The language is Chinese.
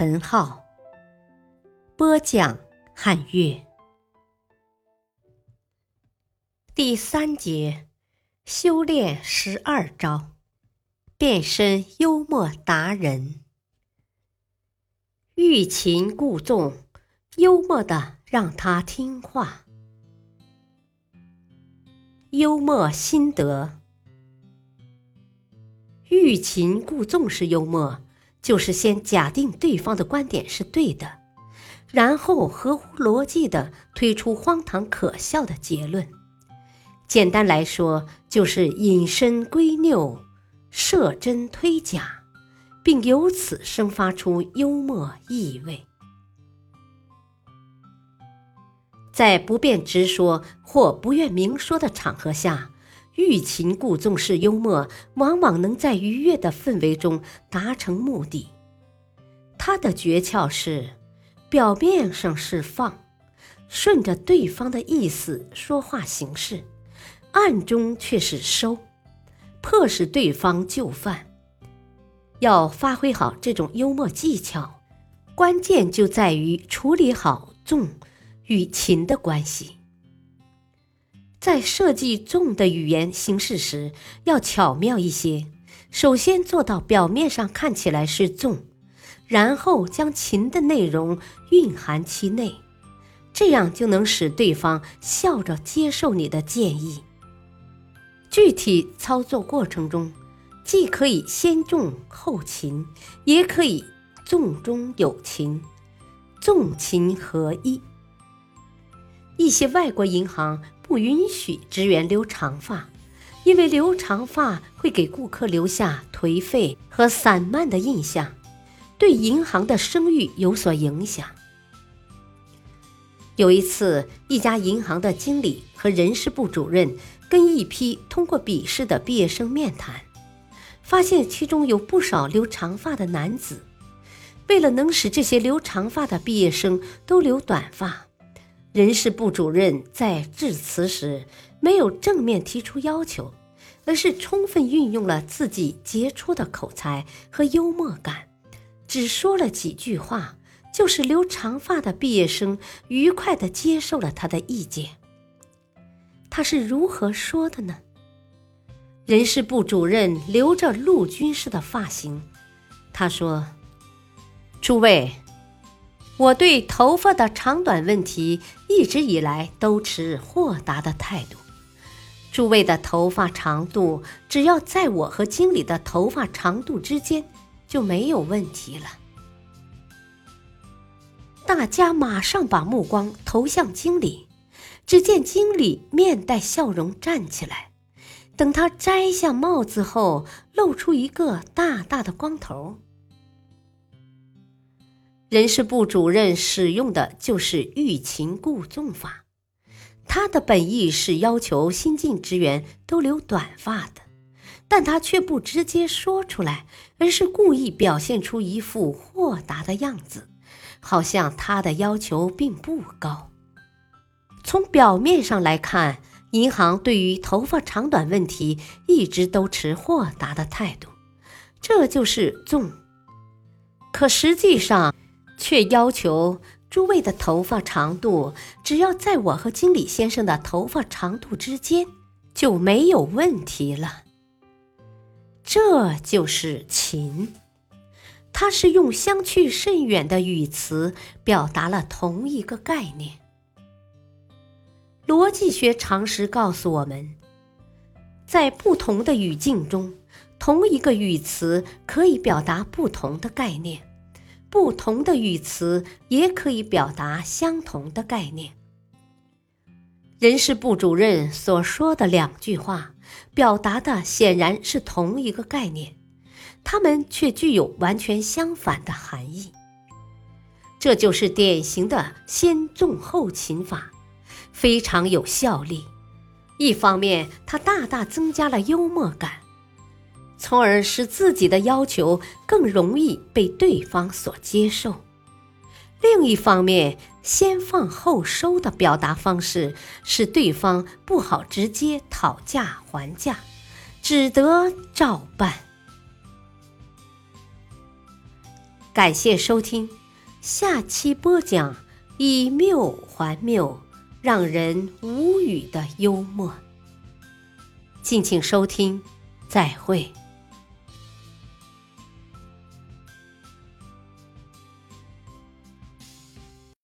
陈浩，播讲汉乐。第三节，修炼十二招，变身幽默达人。欲擒故纵，幽默的让他听话。幽默心得。欲擒故纵是幽默，就是先假定对方的观点是对的，然后合乎逻辑的推出荒唐可笑的结论。简单来说，就是引申归谬、设真推假，并由此生发出幽默意味。在不便直说或不愿明说的场合下。欲擒故纵式幽默，往往能在愉悦的氛围中达成目的。它的诀窍是，表面上是放，顺着对方的意思说话行事，暗中却是收，迫使对方就范。要发挥好这种幽默技巧，关键就在于处理好纵与擒的关系。在设计重的语言形式时，要巧妙一些。首先做到表面上看起来是重，然后将情的内容蕴含其内，这样就能使对方笑着接受你的建议。具体操作过程中，既可以先重后轻，也可以重中有轻，重轻合一。一些外国银行。不允许职员留长发，因为留长发会给顾客留下颓废和散漫的印象，对银行的声誉有所影响。有一次，一家银行的经理和人事部主任跟一批通过笔试的毕业生面谈，发现其中有不少留长发的男子。为了能使这些留长发的毕业生都留短发。人事部主任在致辞时没有正面提出要求，而是充分运用了自己杰出的口才和幽默感，只说了几句话，就是留长发的毕业生愉快地接受了他的意见。他是如何说的呢？人事部主任留着陆军式的发型，他说：“诸位。”我对头发的长短问题一直以来都持豁达的态度。诸位的头发长度，只要在我和经理的头发长度之间，就没有问题了。大家马上把目光投向经理，只见经理面带笑容站起来。等他摘下帽子后，露出一个大大的光头。人事部主任使用的就是欲擒故纵法，他的本意是要求新进职员都留短发的，但他却不直接说出来，而是故意表现出一副豁达的样子，好像他的要求并不高。从表面上来看，银行对于头发长短问题一直都持豁达的态度，这就是纵。可实际上，却要求诸位的头发长度，只要在我和经理先生的头发长度之间，就没有问题了。这就是情，它是用相去甚远的语词表达了同一个概念。逻辑学常识告诉我们，在不同的语境中，同一个语词可以表达不同的概念。不同的语词也可以表达相同的概念。人事部主任所说的两句话，表达的显然是同一个概念，它们却具有完全相反的含义。这就是典型的先重后轻法，非常有效力。一方面，它大大增加了幽默感，从而使自己的要求更容易被对方所接受；另一方面，先放后收的表达方式使对方不好直接讨价还价，只得照办。感谢收听。下期播讲以谬还谬，让人无语的幽默。敬请收听，再会。